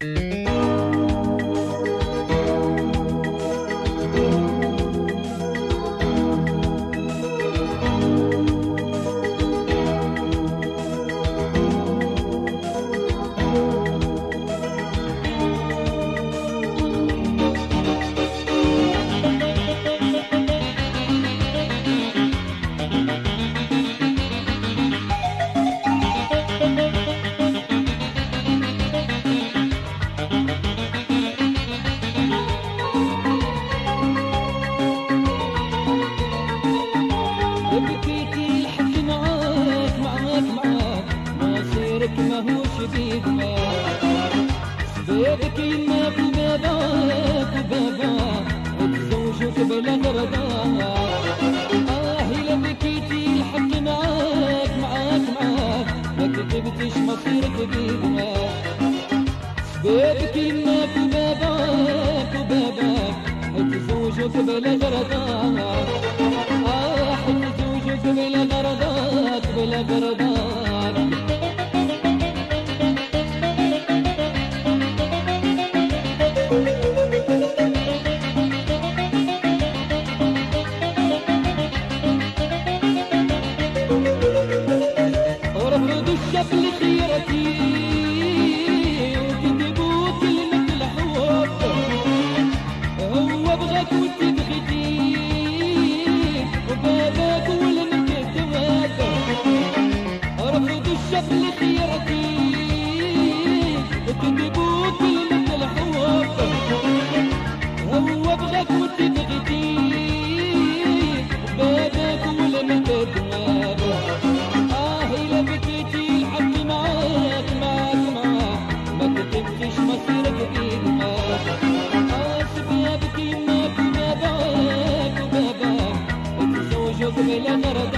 Mm-hmm. حبيبنا بابك يما في بابك بابا وبزوجك بلا نرضى آه إلا بكيتي حكي معاك معاك معاك. ما كتبتش مصيرك بينا بابك يما في بابك بابا وبزوجك بلا نرضى yo que me la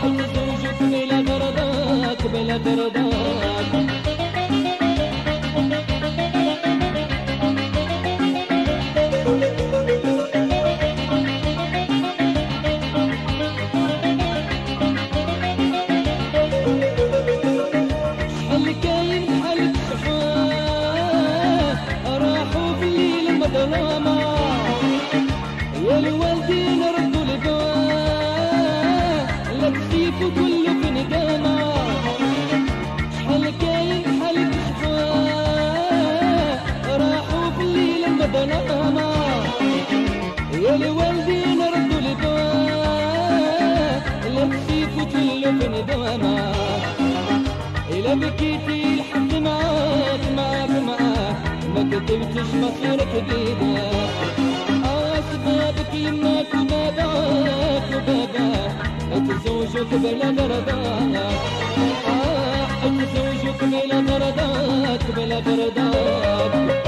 حط زوجك بلا دردك بلا دردك والوالدين ردوا الدواء لا تخيفوا تلفن دوانا إلا بكيتي لحد معاك معاك معاك ما كتبتش مصيرك بيدك أسبابك يماك وباباك وباباك تزوجك بلا غرضاك آه، تزوجك بلا غرضاك بلا غرضاك